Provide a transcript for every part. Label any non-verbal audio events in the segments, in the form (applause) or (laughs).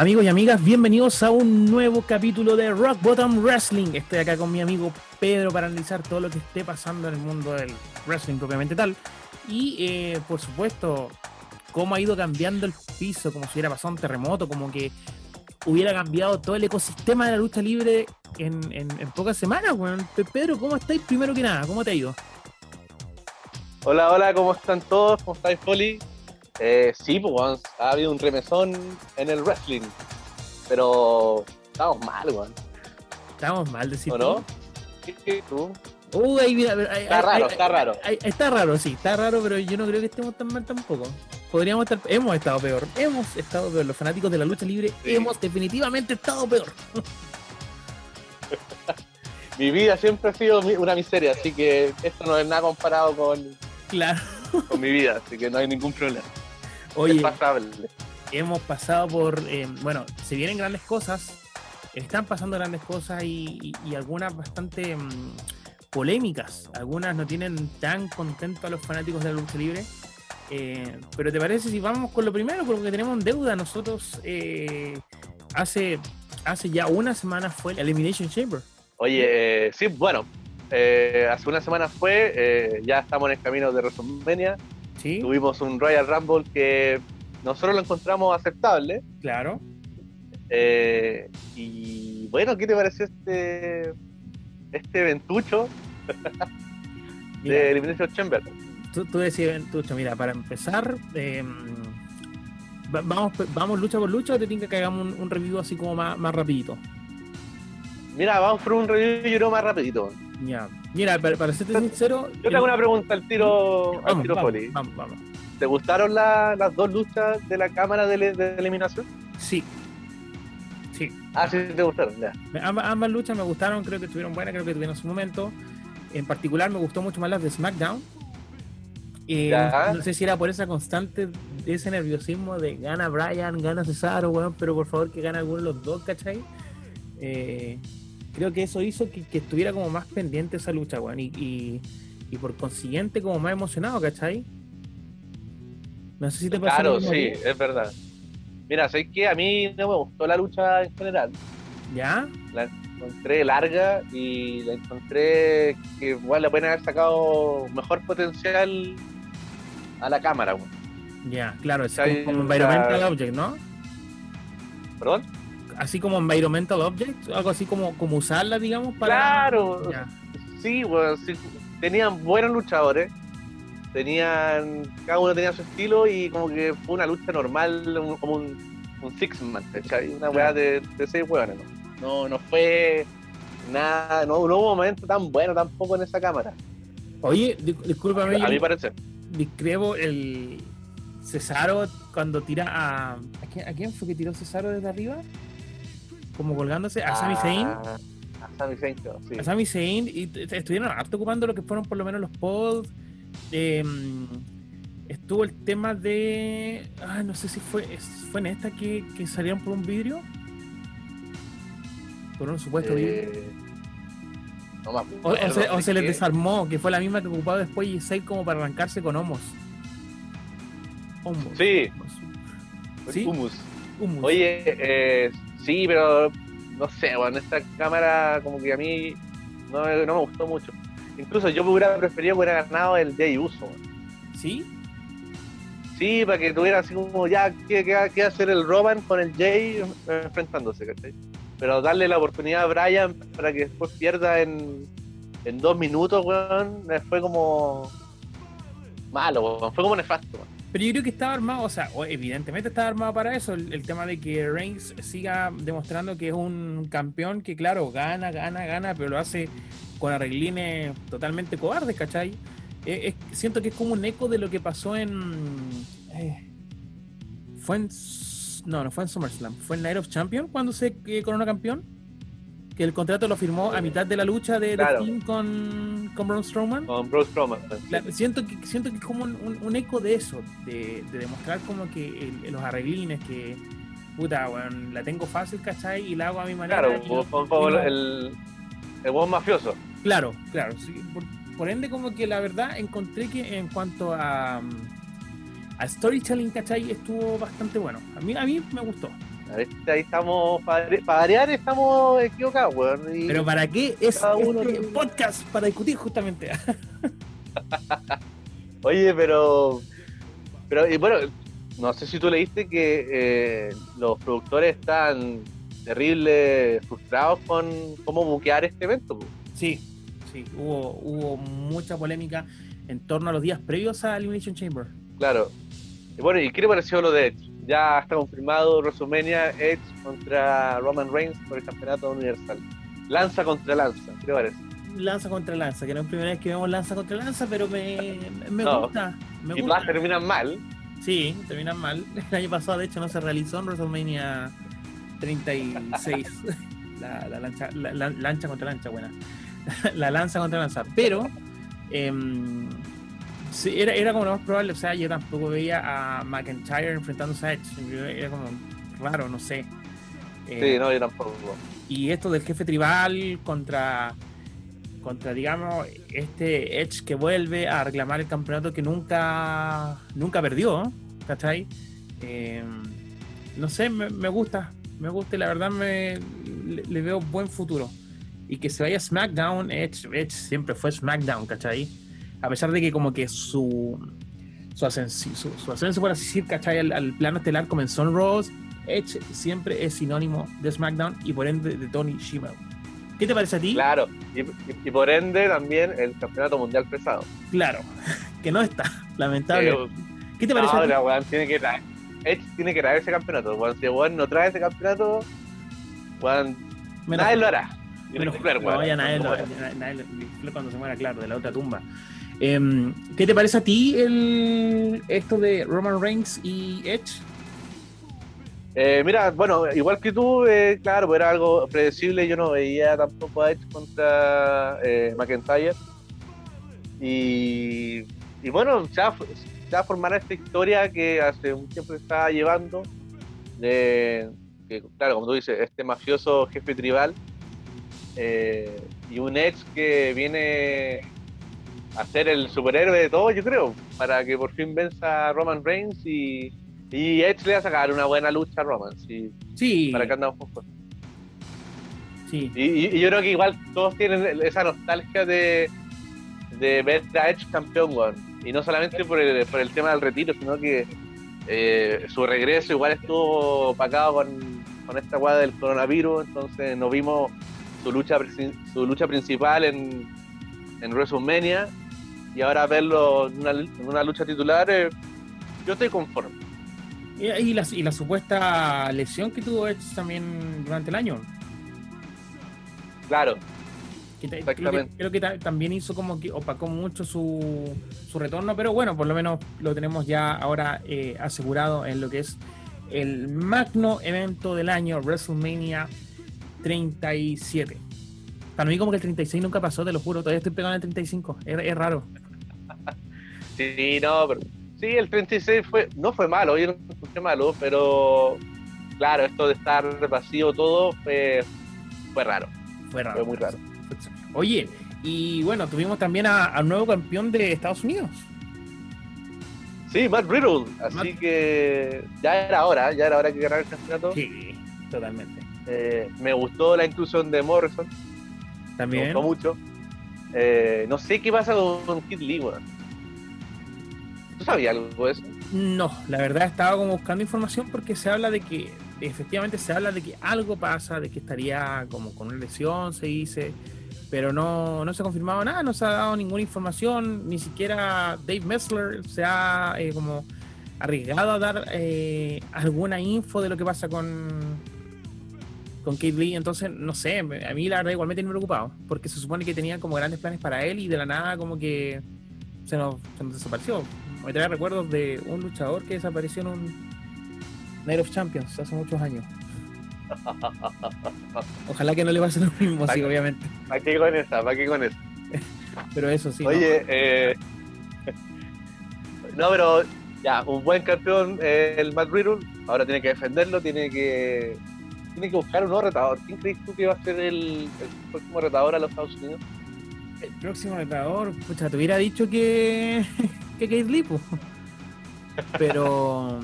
Amigos y amigas, bienvenidos a un nuevo capítulo de Rock Bottom Wrestling. Estoy acá con mi amigo Pedro para analizar todo lo que esté pasando en el mundo del wrestling propiamente tal. Y eh, por supuesto, cómo ha ido cambiando el piso, como si hubiera pasado un terremoto, como que hubiera cambiado todo el ecosistema de la lucha libre en, pocas semanas. Bueno, Pedro, ¿cómo estáis? Primero que nada, ¿cómo te ha ido? Hola, hola, ¿cómo están todos? ¿Cómo estáis, Poli? Eh, sí, pues ha habido un remesón en el wrestling, pero estamos mal, weón. Estamos mal, decís. ¿O no? ¿Qué, tú? está raro, está raro. está raro, sí, está raro, pero yo no creo que estemos tan mal tampoco. Podríamos estar, hemos estado peor, hemos estado peor. Los fanáticos de la lucha libre hemos definitivamente estado peor. (laughs) Mi vida siempre ha sido una miseria, así que esto no es nada comparado con, claro. con mi vida, así que no hay ningún problema. Oye, hemos pasado por, eh, bueno, se vienen grandes cosas, están pasando grandes cosas y, algunas bastante mm, polémicas. Algunas no tienen tan contento a los fanáticos de la lucha libre. Eh, pero ¿te parece si vamos con lo primero? Porque tenemos en deuda. Nosotros eh, hace, hace ya una semana fue el Elimination Chamber. Oye, sí, bueno, hace una semana fue, ya estamos en el camino de WrestleMania. Tuvimos un Royal Rumble que nosotros lo encontramos aceptable. Claro. Eh, y bueno, ¿qué te pareció este este ventucho (laughs) de Elimination Chamber? Tú, tú decís ventucho, mira, para empezar, em, vamos, vamos lucha por lucha o te tiene que hagamos un, review así como más, más rapidito. Mira, vamos por un review yo creo más rapidito. Ya. Mira, para, para serte sincero. (laughs) Yo te hago una pregunta al tiro, al tiro vamos, vamos, vamos, ¿Te gustaron las dos luchas de la cámara de, eliminación? Sí. Sí. Ah, sí, te gustaron, ya. Ambas, luchas me gustaron, creo que estuvieron buenas, creo que tuvieron su momento. En particular me gustó mucho más las de SmackDown. Eh, no sé si era por esa constante de ese nerviosismo de gana Brian, gana Cesaro, bueno, pero por favor que gane alguno de los dos, ¿cachai? Eh, creo que eso hizo que, estuviera como más pendiente esa lucha, weón, y, y, por consiguiente como más emocionado, ¿cachai? No sé si te pasó. Claro, sí, es verdad. Mira, sé que a mí no me gustó la lucha en general. ¿Ya? La encontré larga y la encontré que igual le pueden haber sacado mejor potencial a la cámara, weón. Ya, claro, es como, environmental object, ¿no? ¿Perdón? Así como environmental object, algo así como, como usarla, digamos, para. Claro, sí, bueno, tenían buenos luchadores, tenían, cada uno tenía su estilo y como que fue una lucha normal, como un, un six man, Una weá de, de, seis weones, ¿no? ¿no? fue nada, no, hubo un momento tan bueno tampoco en esa cámara. Oye, discúlpame. A, mí parece. Discrepo el Cesaro cuando tira a. ¿A quién, ¿A quién fue que tiró Cesaro desde arriba? Como colgándose a Sami Zayn. Ah, a Sami Zayn, sí. A Sami Zayn y estuvieron harto ocupando lo que fueron por lo menos los pods. Em, estuvo el tema de. Ah, no sé si fue, fue en esta que, que salieron por un vidrio. Por un supuesto vidrio. Eh, o, se, les desarmó, que fue la misma que ocupaba después y como para arrancarse con homos. Homos. Sí. ¿Sí? Humus. Oye, eh, Sí, pero no sé, bueno, esta cámara como que a mí no, me gustó mucho. Incluso yo hubiera preferido que hubiera ganado el Jay Uso. ¿Sí? Sí, para que tuviera así como ya que, hacer el Roman con el Jay enfrentándose, ¿cachai? Pero darle la oportunidad a Brian para que después pierda en, en dos minutos, weón, fue como malo, weón. fue como nefasto. Weón. Pero yo creo que estaba armado, o sea, evidentemente estaba armado para eso, el, tema de que Reigns siga demostrando que es un campeón que, claro, gana, gana, gana, pero lo hace con arreglines totalmente cobardes, ¿cachai? Eh, siento que es como un eco de lo que pasó en... Eh, fue en... No, no fue en SummerSlam, fue en Night of Champions cuando se eh, coronó campeón que el contrato lo firmó a mitad de la lucha de, claro. con, con Braun Strowman. Con Braun Strowman. siento, que, siento que es como un, eco de eso, de, demostrar como que los arreglines, que puta, bueno, la tengo fácil, ¿cachai? Y la hago a mi manera. Claro, el, el buen mafioso. Claro, claro. por, ende, como que la verdad encontré que en cuanto a, a storytelling, ¿cachai? Estuvo bastante bueno. A mí, a mí me gustó. A ver, ahí estamos, para variar estamos equivocados, weón. Pero ¿para qué es este podcast? Para discutir justamente. (laughs) Oye, pero, pero y bueno, no sé si tú leíste que eh, los productores están terrible frustrados con cómo buquear este evento. Sí, sí, hubo, hubo mucha polémica en torno a los días previos a Elimination Chamber. Claro. Y bueno, ¿y qué le pareció lo de Edge? Ya está confirmado WrestleMania Edge contra Roman Reigns por el campeonato universal. Lanza contra lanza, ¿qué te parece? Lanza contra lanza, que no es la primera vez que vemos lanza contra lanza, pero me, me gusta. Me y más terminan mal. Sí, terminan mal. El año pasado, de hecho, no se realizó en WrestleMania 36. (laughs) la, la, lancha, la, lancha contra lancha, buena. (laughs) la lanza contra lanza. Pero em, era, era como lo más probable. O sea, yo tampoco veía a McIntyre enfrentándose a Edge. Era como raro, no sé. sí, eh, no, yo tampoco. Y esto del jefe tribal contra contra digamos este Edge que vuelve a reclamar el campeonato que nunca nunca perdió ¿cachai? Eh, no sé, me, me, gusta me gusta y la verdad me le, veo buen futuro y que se vaya SmackDown Edge, Edge siempre fue SmackDown ¿cachai? A pesar de que como que su su ascenso, su, ascenso por así decir, ¿cachai? Al, plano estelar comenzó en Raw Edge siempre es sinónimo de SmackDown y por ende de Tony Shimmer ¿Qué te parece a ti? Claro, y, por ende también el campeonato mundial pesado. Claro, (laughs) que no está, lamentable. ¿Qué te parece a ti? Weón, tiene que traer, Edge tiene que traer ese campeonato. Weón, si Juan no trae ese campeonato, Juan, nadie lo hará. Menos, no, vaya, nadie lo hará. cuando se muera, claro, de la otra tumba. Eh, ¿Qué te parece a ti el, esto de Roman Reigns y Edge? Eh, mira, bueno, igual que tú, eh, claro, pues era algo predecible. Yo no veía tampoco a Edge contra eh, McIntyre. Y, y bueno, ya, ya formar esta historia que hace un tiempo estaba llevando. De, que, claro, como tú dices, este mafioso jefe tribal. Eh, y un Edge que viene a ser el superhéroe de todo, yo creo, para que por fin venza a Roman Reigns y y Edge le va a sacar una buena lucha a Roman, sí. sí. Para que andamos poco. Sí. Y, yo creo que igual todos tienen esa nostalgia de, de ver a Edge campeón, weón. Y no solamente por el, por el tema del retiro, sino que eh, su regreso igual estuvo pagado con, con esta weá del coronavirus, entonces nos vimos su lucha su lucha principal en, en WrestleMania y ahora verlo en una, en una lucha titular, eh, yo estoy conforme. Y la, y la supuesta lesión que tuvo Edge también durante el año. Claro. Creo que, también hizo como que opacó mucho su, su, retorno, pero bueno, por lo menos lo tenemos ya ahora eh, asegurado en lo que es el magno evento del año, WrestleMania 37. Para mí como que el 36 nunca pasó, te lo juro, todavía estoy pegando en el 35, es, es raro. (laughs) sí, no, pero Sí, el 36 fue, no fue malo, yo no escuché malo, pero claro, esto de estar vacío todo fue, fue raro. Fue raro. Fue muy raro. Oye, y bueno, tuvimos también al nuevo campeón de Estados Unidos. Sí, Matt Riddle. Así que ya era hora, ya era hora que ganara el campeonato. Sí, totalmente. Eh, me gustó la inclusión de Morrison. También. Me gustó mucho. Eh, no sé qué pasa con Kid Lee, ¿Tú sabías algo de eso? No, la verdad estaba como buscando información porque se habla de que, efectivamente se habla de que algo pasa, de que estaría como con una lesión, se dice, pero no, no se ha confirmado nada, no se ha dado ninguna información, ni siquiera Dave Messler se ha eh, como arriesgado a dar eh, alguna info de lo que pasa con con Kate Lee, entonces no sé, a mí la verdad igual me tiene preocupado, porque se supone que tenía como grandes planes para él y de la nada como que se nos, se nos desapareció me trae recuerdos de un luchador que desapareció en un Night of Champions hace muchos años. (laughs) Ojalá que no le pase lo mismo, sí, obviamente. ¿Para qué con esa? ¿Para qué con esa? (laughs) pero eso sí. Oye, eh... no, pero ya, un buen campeón eh, el Matt Riddle. Ahora tiene que defenderlo, tiene que tiene que buscar un nuevo retador. ¿Quién crees tú que va a ser el, el próximo retador a los Estados Unidos? El próximo retador, pucha, te hubiera dicho que (laughs) que Kate Lee, Pero.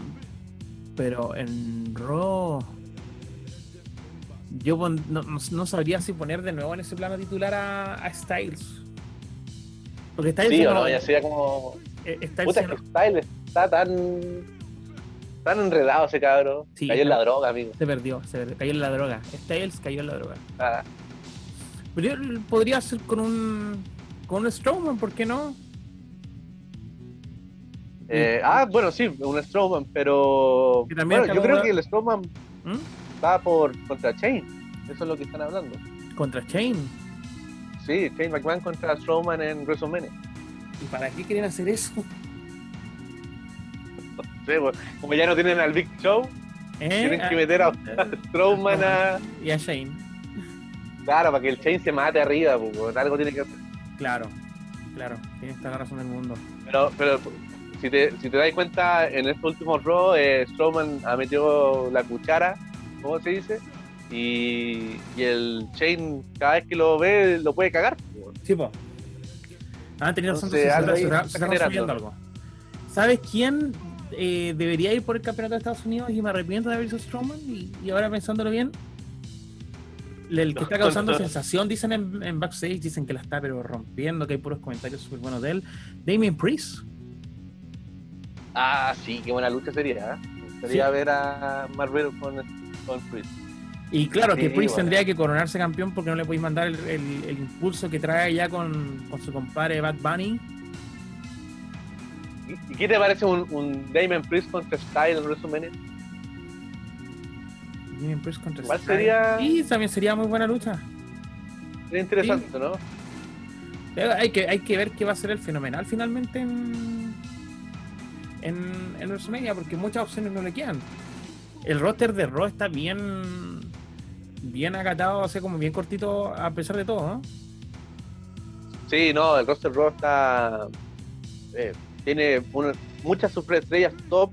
Pero en Raw. Yo pon- no, sabría si poner de nuevo en ese plano titular a, a Styles. Porque Styles, Sí, no- no, ya sería como. eh, Styles Puta, es que no- Style está tan. Tan enredado ese cabrón. Sí, Cayó en la droga, amigo. se perdió, se perdió, cayó en la droga. Styles cayó en la droga. Ah, Pero yo podría ser con un con un Strowman, ¿por qué no? eh, ah, bueno, sí, un Strowman, pero. También Bueno, yo creo de- que el Strowman ¿Mm? va por contra Chain. Eso es lo que están hablando. Contra Chain. Sí, Shane McMahon contra Strowman en WrestleMania. ¿Y para qué quieren hacer eso? Sí, pues, como ya no tienen al Big Show, ¿Eh? tienen que Ah, meter a Strowman a. Y a Shane. Claro, para que el Chain se mate arriba, pues, algo tiene que hacer. Claro, claro, tienes toda la razón del mundo. Pero, pero si te, si te das cuenta, en estos últimos Raw, eh, Strowman ha metido la cuchara, ¿cómo se dice? Y, y el Chain, cada vez que lo ve, lo puede cagar. pues. Sí, po. Han tenido razón, Entonces, se, algo ahí se- se- está se está generando. construyendo algo. ¿Sabes quién eh, debería ir por el campeonato de Estados Unidos y me arrepiento de haber visto Strowman? Y, y ahora pensándolo bien, el que está causando sensación, dicen en, en backstage, dicen que la está pero rompiendo, que hay puros comentarios súper buenos de él. Damien Priest. Ah, sí, qué buena lucha sería. ¿eh? Gustaría ver a Riddle con, con Priest. Y claro, que Priest bueno. tendría que coronarse campeón porque no le podéis mandar el, el- el impulso que trae ya con, con su compadre Bad Bunny. ¿Y, qué te parece un, un Damon Priest contra Style en WrestleMania? Damien Priest contra ¿Cuál Styles. sería? Y también sería muy buena lucha. Sería interesante, ¿no? Hay que, hay que ver qué va a ser el fenomenal finalmente en, en, en WrestleMania, porque muchas opciones no le quedan. El roster de Raw está bien bien acatado, o sea, como bien cortito a pesar de todo, ¿no? Sí, no, el roster Raw está. eh, tiene una- muchas superestrellas top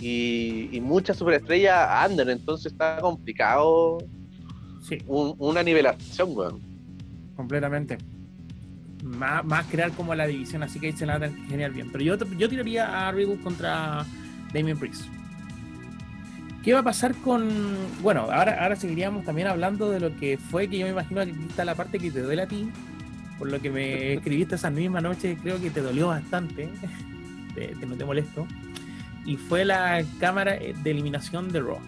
y, y muchas superestrellas under, entonces está complicado Sí, un- una nivelación, weón. completamente. Más, más crear como la división, así que ahí se la dan genial bien. Pero yo, yo tiraría a Riddle contra Damien Priest. ¿Qué va a pasar con.? Bueno, ahora, ahora seguiríamos también hablando de lo que fue, que yo me imagino que está la parte que te duele a ti, por lo que me escribiste esa misma noche, creo que te dolió bastante, (laughs) te- te molesto, y fue la cámara de eliminación de Raw.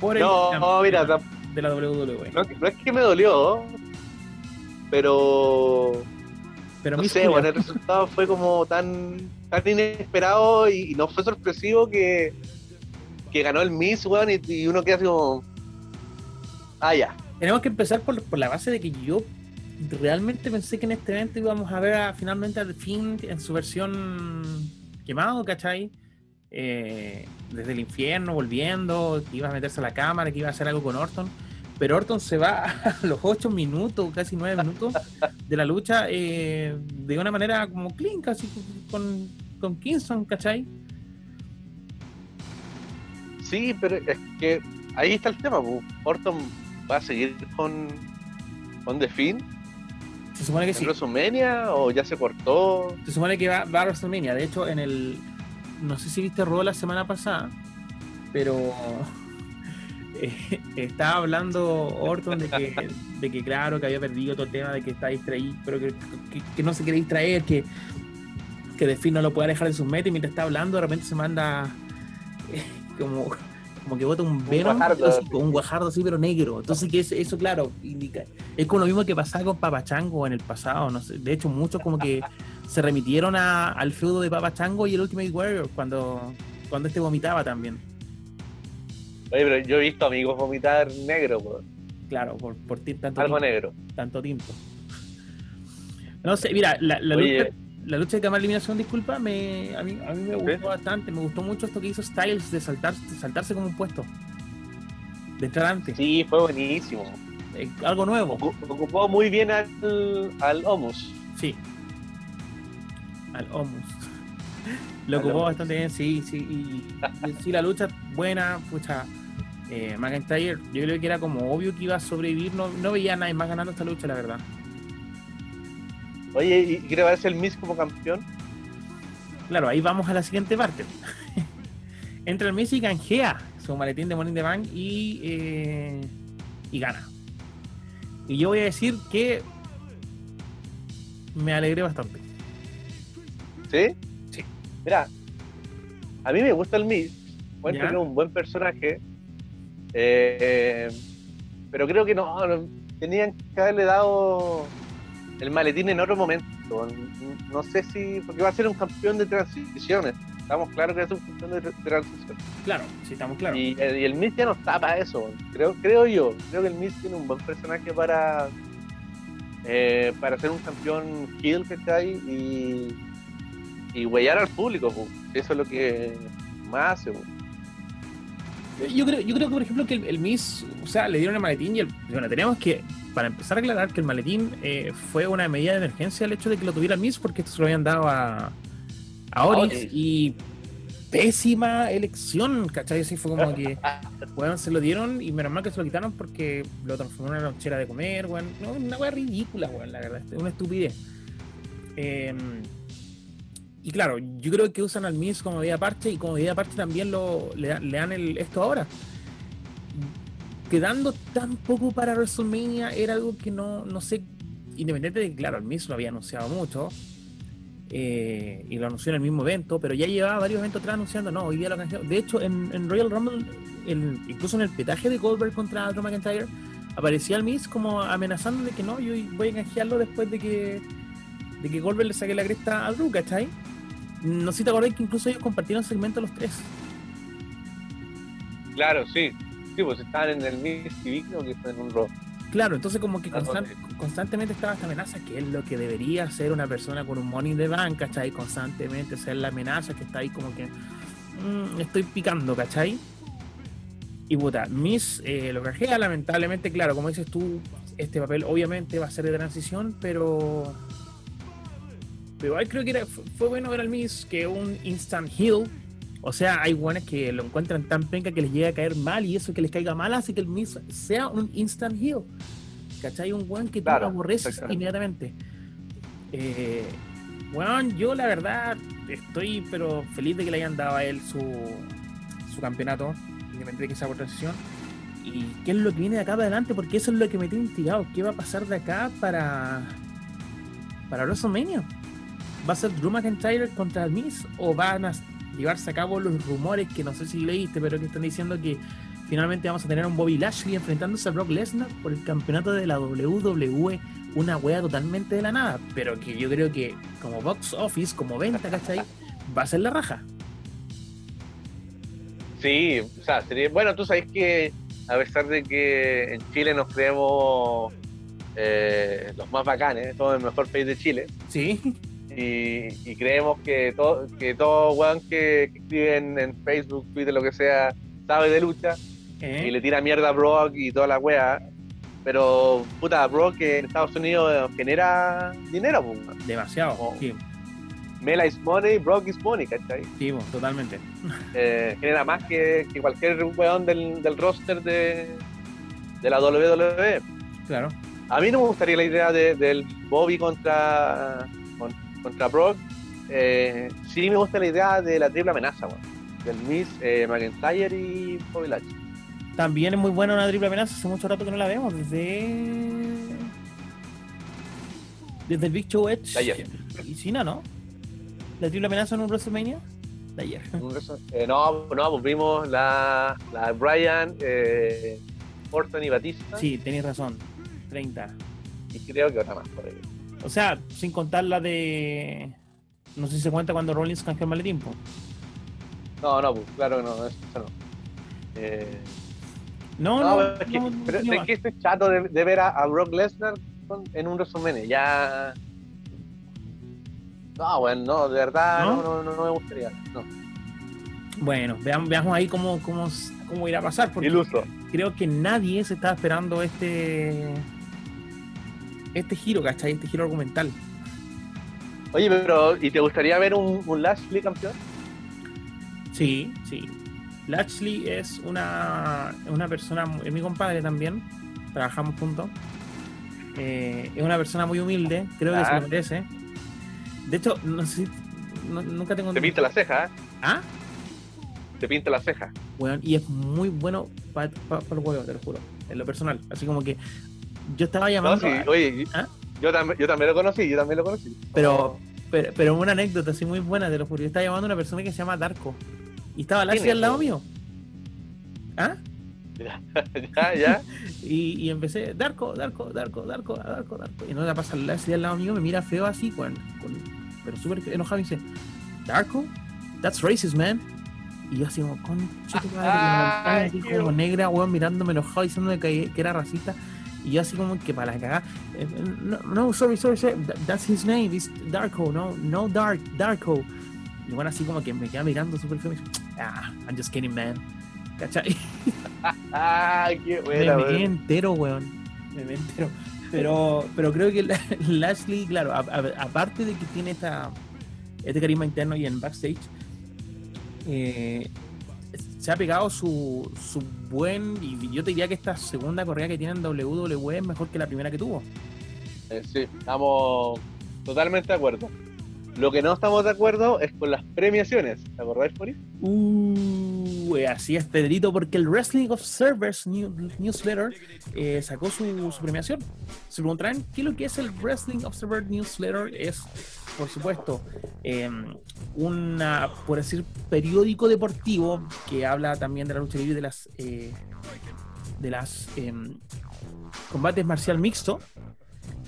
Por el No, mira, de la WWE. no, no es que me dolió, pero Pero no sé, bueno, el resultado fue como tan, tan inesperado y, y no fue sorpresivo que, que ganó el Miss, weón, y, y uno queda así como. Ah, ya. Tenemos que empezar por, por la base de que yo realmente pensé que en este evento íbamos a ver a- finalmente al fin en su versión quemado, ¿cachai? Eh, desde el infierno, volviendo, que iba a meterse a la cámara, que iba a hacer algo con Orton. Pero Orton se va (laughs) a los 8 minutos, casi 9 minutos de la lucha eh, de una manera como clean, casi con, con Kingston, ¿cachai? Sí, pero es que ahí está el tema. Orton va a seguir con, con The Finn Se supone que en sí. WrestleMania o ya se cortó. Se supone que va, va a WrestleMania. De hecho, en el. No sé si viste Raw la semana pasada, pero. (laughs) eh, estaba hablando Orton de que, (laughs) de que, claro, que había perdido todo el tema, de que está distraído, pero que, que- que no se quiere distraer, que, que Finn no lo puede dejar en sus metas y mientras está hablando, de repente se manda eh, como, como que bota un Venom, guajardo. así, como un guajardo así, pero negro. Entonces, que es- eso, claro, indica. Es como lo mismo que pasaba con Papachango en el pasado. No sé. De hecho, muchos como que se remitieron a- al feudo de Papachango y el Ultimate Warrior cuando, cuando este vomitaba también. Oye, pero yo he visto amigos vomitar negro. Claro, por, por ti- tanto, Algo tinto, negro. tanto tinto. No sé, mira, la, la Oye. lucha, la lucha de cámara de eliminación, disculpa, me, a, mí, a mí me gustó ¿Sí? bastante. Me gustó mucho esto que hizo Styles de, saltar, de saltarse como un puesto. De entrar antes. Sí, fue buenísimo. Eh, algo nuevo. Ocu- Ocupó muy bien al, al Omus. Sí. Al Omus. (laughs) Lo Al ocupó Omus. bastante bien, sí, sí. Y, y sí, la lucha buena, pucha. Eh, McIntyre, yo creo que era como obvio que iba a sobrevivir. No, no veía a nadie más ganando esta lucha, la verdad. Oye, ¿y qué te parece el Miss como campeón? Claro, ahí vamos a la siguiente parte. (laughs) entra el Miz y canjea su maletín de Money in the Bank y, eh, y gana. Y yo voy a decir que me alegré bastante. ¿Sí? Sí. Mira, a mí me gusta el Miz. Encuentro que es un buen personaje. Eh, pero creo que no, no- tenían que haberle dado el maletín en otro momento. No sé si. Porque va a ser un campeón de transiciones. Estamos claros que es un campeón de, transiciones. Claro, sí, estamos claros. Y, eh, y el Miz ya no está para eso. Creo, creo yo. Creo que el Miz tiene un buen personaje para. eh, para ser un campeón heel que está ahí y. y huellar al público. pu. Eso es lo que más hace. pu. Yo creo, yo creo que, por ejemplo, que el, el Miss, o sea, le dieron el maletín y el, bueno, tenemos que, para empezar a aclarar que el maletín eh, fue una medida de emergencia el hecho de que lo tuviera el Miss porque esto se lo habían dado a, a Oris Oris. y pésima elección, ¿cachai? Así fue como que, (laughs) weón, se lo dieron y menos mal que se lo quitaron porque lo transformó en una lonchera de comer, weón. No, una weá ridícula, weón, la verdad, una estupidez. Eh, y claro, yo creo que usan al Miz como medida parche y como medida parche también lo, le, le dan el, esto ahora. Quedando tan poco para WrestleMania era algo que no, no sé, independiente de que, claro, el Miz lo había anunciado mucho eh, y lo anunció en el mismo evento, pero ya llevaba varios eventos atrás anunciando, no, hoy día lo canjeó. De hecho, en, Royal Rumble, incluso en el petaje de Goldberg contra Drew McIntyre, aparecía el Miz como amenazando de que no, yo voy a canjearlo después de que de que Goldberg le saque la cresta a Drew, ¿cachai? No sé si te acordás que incluso ellos compartieron segmento los tres. Claro, sí. Sí, pues estaban en el creo que fue en un Raw. Claro, entonces como que Ah, constan- constantemente estaba esta amenaza, que es lo que debería ser una persona con un money de bank, ¿cachai? Constantemente ser la amenaza que está ahí como que mm, estoy picando, ¿cachai? Y puta, Miss eh, lo cajea, lamentablemente, claro, como dices tú, este papel obviamente va a ser de transición, pero pero igual creo que era, fue, fue bueno ver al Miss que un instant heal. O sea, hay guanes que lo encuentran tan penca que les llega a caer mal y eso que les caiga mal hace que el Miss sea un instant heal. ¿Cachai? Un guan que tú Claro, lo aborreces inmediatamente. Eh, weón, yo la verdad estoy pero feliz de que le hayan dado a él su, su campeonato, independientemente de que sea por transición. Y qué es lo que viene de acá para adelante, porque eso es lo que me tiene intrigado. ¿Qué va a pasar de acá para, para WrestleMania? ¿Va a ser Drew McIntyre contra el Miz? ¿O van a llevarse a cabo los rumores que no sé si leíste, pero que están diciendo que finalmente vamos a tener a un Bobby Lashley enfrentándose a Brock Lesnar por el campeonato de la WWE? Una wea totalmente de la nada, pero que yo creo que como box office, como venta, ¿cachai? Va a ser la raja. Sí, o sea, sería. Bueno, tú sabes que a pesar de que en Chile nos creemos eh, los más bacanes, somos el mejor país de Chile, Sí, y, y creemos que todo, que todo weón que, que escribe en, Facebook, Twitter, lo que sea, sabe de lucha ¿eh? y le tira mierda a Brock y toda la wea. Pero, puta, Brock en Estados Unidos genera dinero, pues. demasiado. Oh. Sí, Mela is money, Brock is money, ¿cachai? sí, totalmente. Eh, genera más que, que cualquier weón del, del roster de, de la WWE. Claro. A mí no me gustaría la idea de- del Bobby contra, con- contra Brock. Eh, sí me gusta la idea de la triple amenaza, weón. Del Miss, eh, McIntyre y Bobby Lashley. También es muy buena una triple amenaza, hace mucho rato que no la vemos, desde. Desde el Big Show Edge. De ayer. Y Cena, ¿no? La triple amenaza en un WrestleMania. De ayer. Eh, no, no, pues vimos la, la Brian, eh, Orton y Batista. Sí, tenéis razón. 30. Y creo que otra más por ahí. O sea, sin contar la de. No sé si se cuenta cuando Rollins canjeó el maletín. po. No, no, pues claro que no, eso no. Eh, No, No, no. es que, no, pero es que estoy chato de, de ver a, a Brock Lesnar en un WrestleMania. Ya. No, bueno, no, de verdad ¿No? no, me gustaría. No. Bueno, veamos, veamos ahí cómo, cómo, cómo irá a pasar. Porque Iluso. creo que nadie se estaba esperando este. Este giro, ¿cachai? Este giro argumental. Oye, pero ¿y te gustaría ver un, un Lashley campeón? Sí, sí. Lashley es una, una persona, es mi compadre también, trabajamos juntos. Eh, es una persona muy humilde, creo que se Ah. lo merece. De hecho, no sé no- nunca tengo... Te pinta la ceja, ¿eh? ¿Ah? te pinta la ceja. Weón, y es muy bueno para el juego, te lo juro, en lo personal. Así como que yo estaba llamando. No, sí, oye, ¿Ah? yo, también, yo también lo conocí, yo también lo conocí. Pero, pero, pero una anécdota así muy buena, te lo juro. Yo estaba llamando a una persona que se llama Darko. Y estaba Lassie al lado mío. ¿Ah? (laughs) Ya, ya, (laughs) y, y, empecé, Darko, Darko, Darko, Darko, Darko, Darko. Y no le pasa Lassie al lado mío, me mira feo así, con, con pero súper enojado y dice, Darko, that's racist, man. Y yo así como, con madre, (laughs) así como negra, weón, mirándome enojado, diciéndome que, que era racista. Y yo así como que para la cagada, eh, no, no, sorry, sorry, sorry, that's his name, it's Darko, no, no Dark, Darko. Y bueno, así como que me queda mirando súper feo y dice, ah, I'm just kidding, man. ¿Cachai? ah, qué (laughs) buena, Me me entero, weón. Me me entero. Pero, pero creo que (laughs) Lashley, claro, aparte de que tiene esta, este carisma interno y en backstage, eh, se ha pegado su, su buen. Y yo te diría que esta segunda correa que tiene en WWE es mejor que la primera que tuvo. Eh, sí, estamos totalmente de acuerdo. Lo que no estamos de acuerdo es con las premiaciones. ¿Te acordáis, Fori? Uh, así es, Pedrito, porque el Wrestling Observers Newsletter eh, sacó su, su, premiación. Se preguntarán qué es lo que es el Wrestling Observer Newsletter. Es, por supuesto, eh, una, por decir, periódico deportivo que habla también de la lucha libre de las, eh, de las em, combates marcial mixto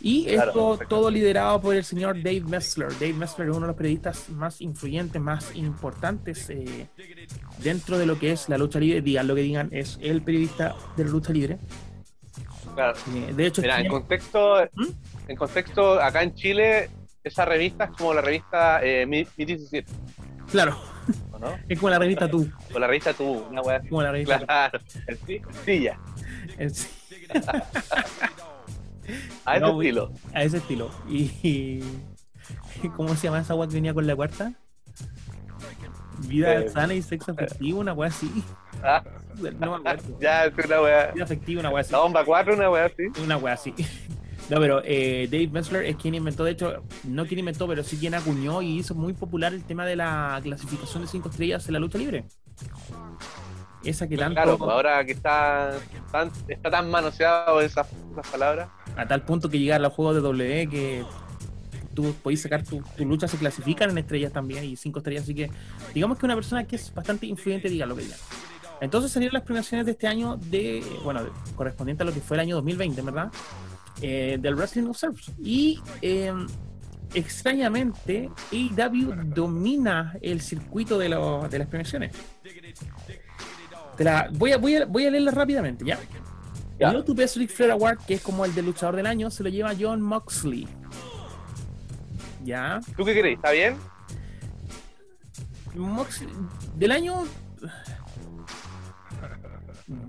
y esto todo liderado por el señor Dave Messler. Dave Messler es uno de los periodistas más influyentes, más importantes eh, dentro de lo que es la lucha libre. Digan lo que digan, es el periodista de la lucha libre. Claro. Eh, de hecho, Mira, en contexto, ¿Mm? en contexto, acá en Chile, esa revista es como la revista eh, Mi, 17. Claro. (laughs) Es como la revista Tú. Como la revista Tú, una wea Como la revista Claro. El silla. El silla. A ese estilo. A ese estilo. Y, ¿Cómo se llama esa agua que venía con la cuarta? Vida eh, sana y sexo afectivo, una weá así. Ah, no (laughs) Ya, es una weá. Vida afectiva, una weá así. La bomba 4, una weá así. Una weá así. (laughs) No, pero eh, Dave Messler es quien inventó, de hecho, no quien inventó, pero sí quien acuñó y hizo muy popular el tema de la clasificación de 5 estrellas en la lucha libre. Esa que tanto. Claro, pues ahora que está tan, está tan manoseado esas, esas palabras a tal punto que llegar a los juegos de W que tú podés sacar tu, tu lucha, se clasifican en estrellas también y cinco estrellas, así que digamos que una persona que es bastante influyente diga lo que diga. Entonces salieron las premiaciones de este año de, bueno, correspondiente a lo que fue el año 2020, ¿verdad? Eh, del Wrestling Observers. Y eh, extrañamente, AEW domina el circuito de, de las premiaciones. voy, a, voy, a, voy a leerla rápidamente, ¿ya? El otro Best Ric Flair Award, que es como el de luchador del año, se lo lleva John Moxley. ¿Ya? ¿Tú qué crees? ¿Está bien? Moxley, del año.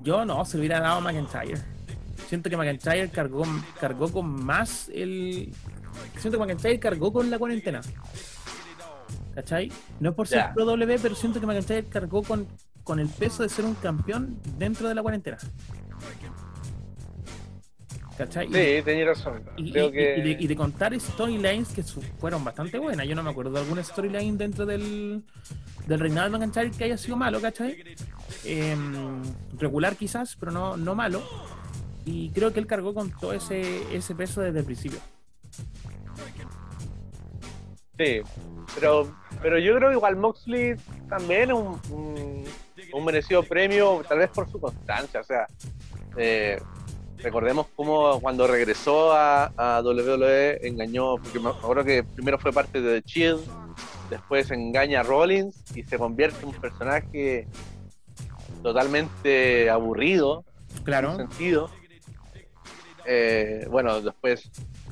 Yo no, se lo hubiera dado a McIntyre. Siento que McIntyre cargó, cargó con más el. Siento que McIntyre cargó con la cuarentena. ¿Cachai? No es por ser pro W, pero siento que McIntyre cargó con, con el peso de ser un campeón dentro de la cuarentena. ¿Cachai? Sí, tenía razón. Y, de, contar storylines que fueron bastante buenas. Yo no me acuerdo de alguna storyline dentro del, del reinado de McIntyre que haya sido malo, ¿cachai? Em, regular quizás, pero no, no malo. Y creo que él cargó con todo ese, ese peso desde el principio. Sí, pero, pero yo creo que igual Moxley también es un, un, merecido premio, tal vez por su constancia. O sea, eh, recordemos cómo cuando regresó a, WWE engañó, porque me acuerdo que primero fue parte de The Shield, después engaña a Rollins y se convierte en un personaje totalmente aburrido, claro. en sentido. Eh, bueno, después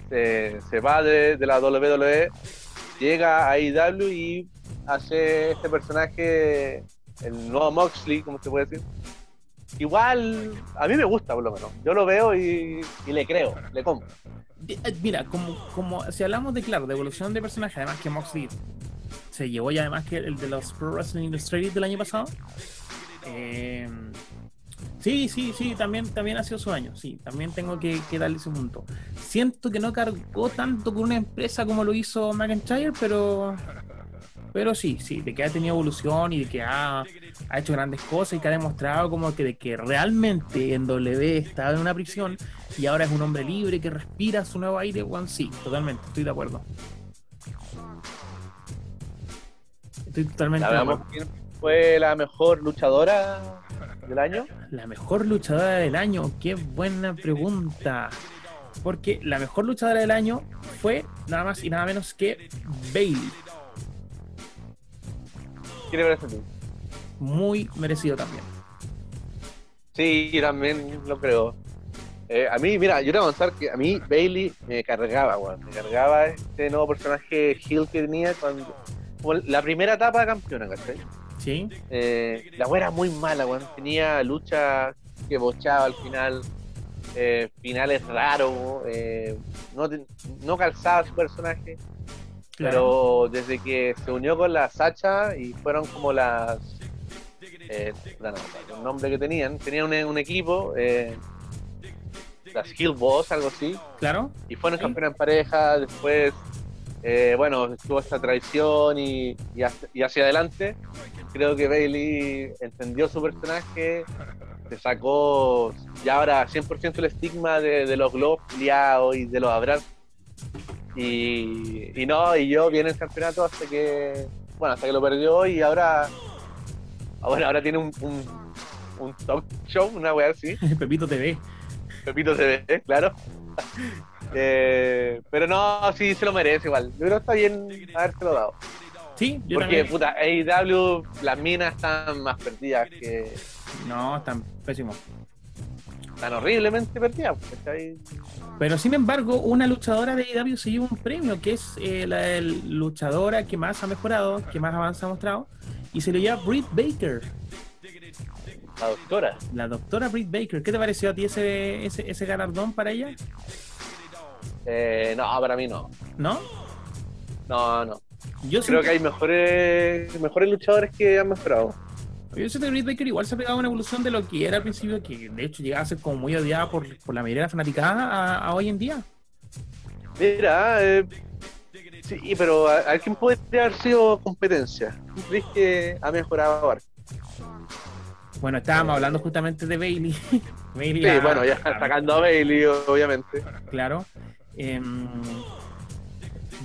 se, va de, la WWE, llega a IW y hace este personaje, el nuevo Moxley, como se puede decir, igual a mí me gusta por lo menos. Yo lo veo y, le creo, le compro. Eh, mira, como, como si hablamos de, claro, de evolución de personaje, además que Moxley se llevó ya además que el de los Pro Wrestling Illustrated del año pasado. Eh, sí, sí, sí, también, también ha sido su año, sí, también tengo que, darle ese punto. Siento que no cargó tanto con una empresa como lo hizo McIntyre, pero Pero sí, sí, de que ha tenido evolución y de que ha, ha hecho grandes cosas y que ha demostrado como que de que realmente en W estaba en una prisión y ahora es un hombre libre que respira su nuevo aire, Juan, sí, totalmente, estoy de acuerdo. Estoy totalmente de ¿Sabemos acuerdo. fue la mejor luchadora del año? La mejor luchadora del año, qué buena pregunta. Porque la mejor luchadora del año fue nada más y nada menos que Bailey. ¿Quién le parece a ti? Muy merecido también. Sí, yo también lo creo. Eh, a mí, mira, yo te voy a contar que a mí Bailey me cargaba, weón. Me cargaba este nuevo personaje Hill que tenía cuando. la primera etapa de campeona, ¿cachai? ¿Sí? Eh, la weá era muy mala, weón. Tenía lucha que bochaba al final, eh, finales raros, no, no calzaba su personaje. Claro. Pero desde que se unió con la Sacha y fueron como las. Eh, el nombre que tenían, tenían un, un equipo, eh, las Hill Boss, algo así, Claro. y fueron campeonas en pareja. Después, eh, bueno, estuvo esta traición y, y, hacia, y hacia adelante. Creo que Bailey entendió su personaje, se sacó ya ahora 100% el estigma de, de los globos liados y de los abrazos. Y, y no, y yo vi en el campeonato hasta que, bueno, hasta que lo perdió y ahora, ahora, ahora tiene un, un, un talk show, una weá así. (laughs) Pepito TV. Pepito TV, claro. (laughs) Eh, pero no, sí se lo merece igual. Yo creo que está bien habérselo dado. Sí, yo Porque, también. puta, AEW, las minas están más perdidas que. No, están pésimos. Están horriblemente perdidas. ¿cachai? Pero sin embargo, una luchadora de AEW se lleva un premio, que es eh, la luchadora que más ha mejorado, que más avance ha mostrado, y se lo lleva Britt Baker, La doctora. la doctora Britt Baker. ¿Qué te pareció a ti ese, ese, ese galardón para ella? Eh, no, para mí no. ¿No? No, no. Yo Creo que hay mejores, mejores luchadores que han mejorado. Yo siento que Britt Baker igual se ha pegado una evolución de lo que era al principio, que de hecho llegaba a ser como muy odiada por, por la mayoría de la fanaticada a, a hoy en día. Mira, eh, sí, pero a, a quién podría haber sido competencia. ¿Crees que ha mejorado ahora? Bueno, estábamos hablando justamente de Bailey. (laughs) Bailey Sí, bueno, ya sacando a Bailey, obviamente. claro. Em,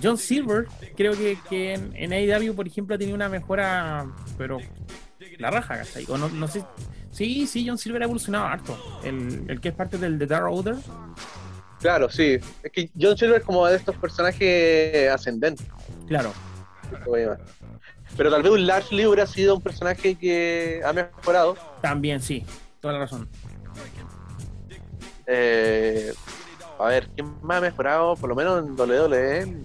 John Silver, creo que, que en, en AEW, por ejemplo, ha tenido una mejora, pero la raja, ¿cachai? O no, no sé. Sí, sí, John Silver ha evolucionado harto. El, el que es parte del The Dark Order. Claro, sí. Es que John Silver es como de estos personajes ascendentes. Claro. Pero tal vez un Lashley hubiera sido un personaje que ha mejorado. también sí, toda la razón. Eh, a ver, ¿quién más ha mejorado? Por lo menos en WWE.